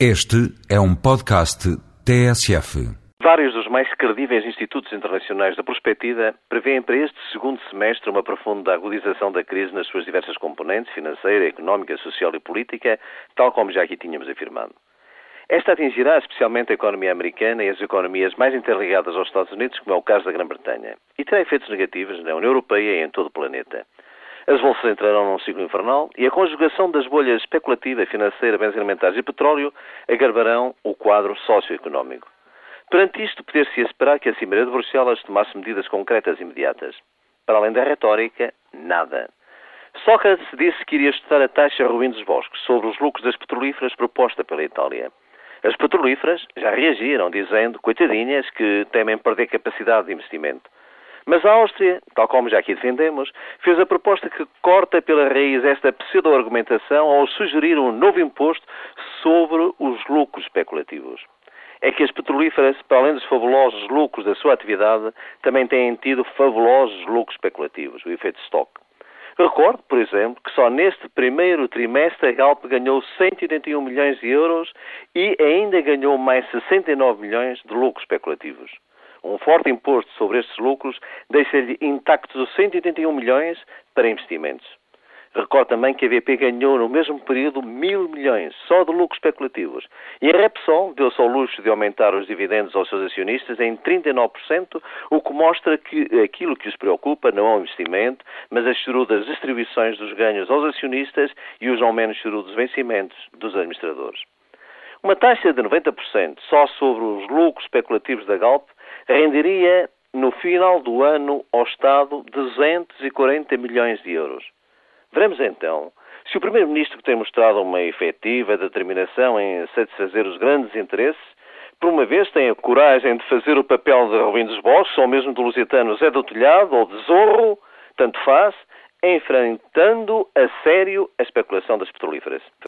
Este é um podcast TSF. Vários dos mais credíveis institutos internacionais da prospectiva prevêem para este segundo semestre uma profunda agudização da crise nas suas diversas componentes, financeira, económica, social e política, tal como já aqui tínhamos afirmado. Esta atingirá especialmente a economia americana e as economias mais interligadas aos Estados Unidos, como é o caso da Grã-Bretanha, e terá efeitos negativos na União Europeia e em todo o planeta. As bolsas entrarão num ciclo infernal e a conjugação das bolhas especulativa, financeira, bens alimentares e petróleo agravarão o quadro socioeconómico. Perante isto, poder-se esperar que a Cimeira de Bruxelas tomasse medidas concretas e imediatas. Para além da retórica, nada. Sócrates disse que iria estudar a taxa ruim dos bosques sobre os lucros das petrolíferas proposta pela Itália. As petrolíferas já reagiram, dizendo, coitadinhas, que temem perder capacidade de investimento. Mas a Áustria, tal como já aqui defendemos, fez a proposta que corta pela raiz esta pseudo-argumentação ao sugerir um novo imposto sobre os lucros especulativos. É que as petrolíferas, para além dos fabulosos lucros da sua atividade, também têm tido fabulosos lucros especulativos, o efeito stock. Recordo, por exemplo, que só neste primeiro trimestre a Galp ganhou 181 milhões de euros e ainda ganhou mais 69 milhões de lucros especulativos. Um forte imposto sobre estes lucros deixa-lhe intactos os 181 milhões para investimentos. Recordo também que a BP ganhou no mesmo período mil milhões só de lucros especulativos. E a Repsol deu-se ao luxo de aumentar os dividendos aos seus acionistas em 39%, o que mostra que aquilo que os preocupa não é o investimento, mas as chorudas distribuições dos ganhos aos acionistas e os não menos chorudos vencimentos dos administradores. Uma taxa de 90% só sobre os lucros especulativos da Galp renderia, no final do ano, ao Estado 240 milhões de euros. Veremos então se o Primeiro-Ministro tem mostrado uma efetiva determinação em satisfazer os grandes interesses, por uma vez tem a coragem de fazer o papel de Rubim dos Bosques, ou mesmo do Lusitano Zé do Telhado, ou de Zorro, tanto faz, enfrentando a sério a especulação das petrolíferas.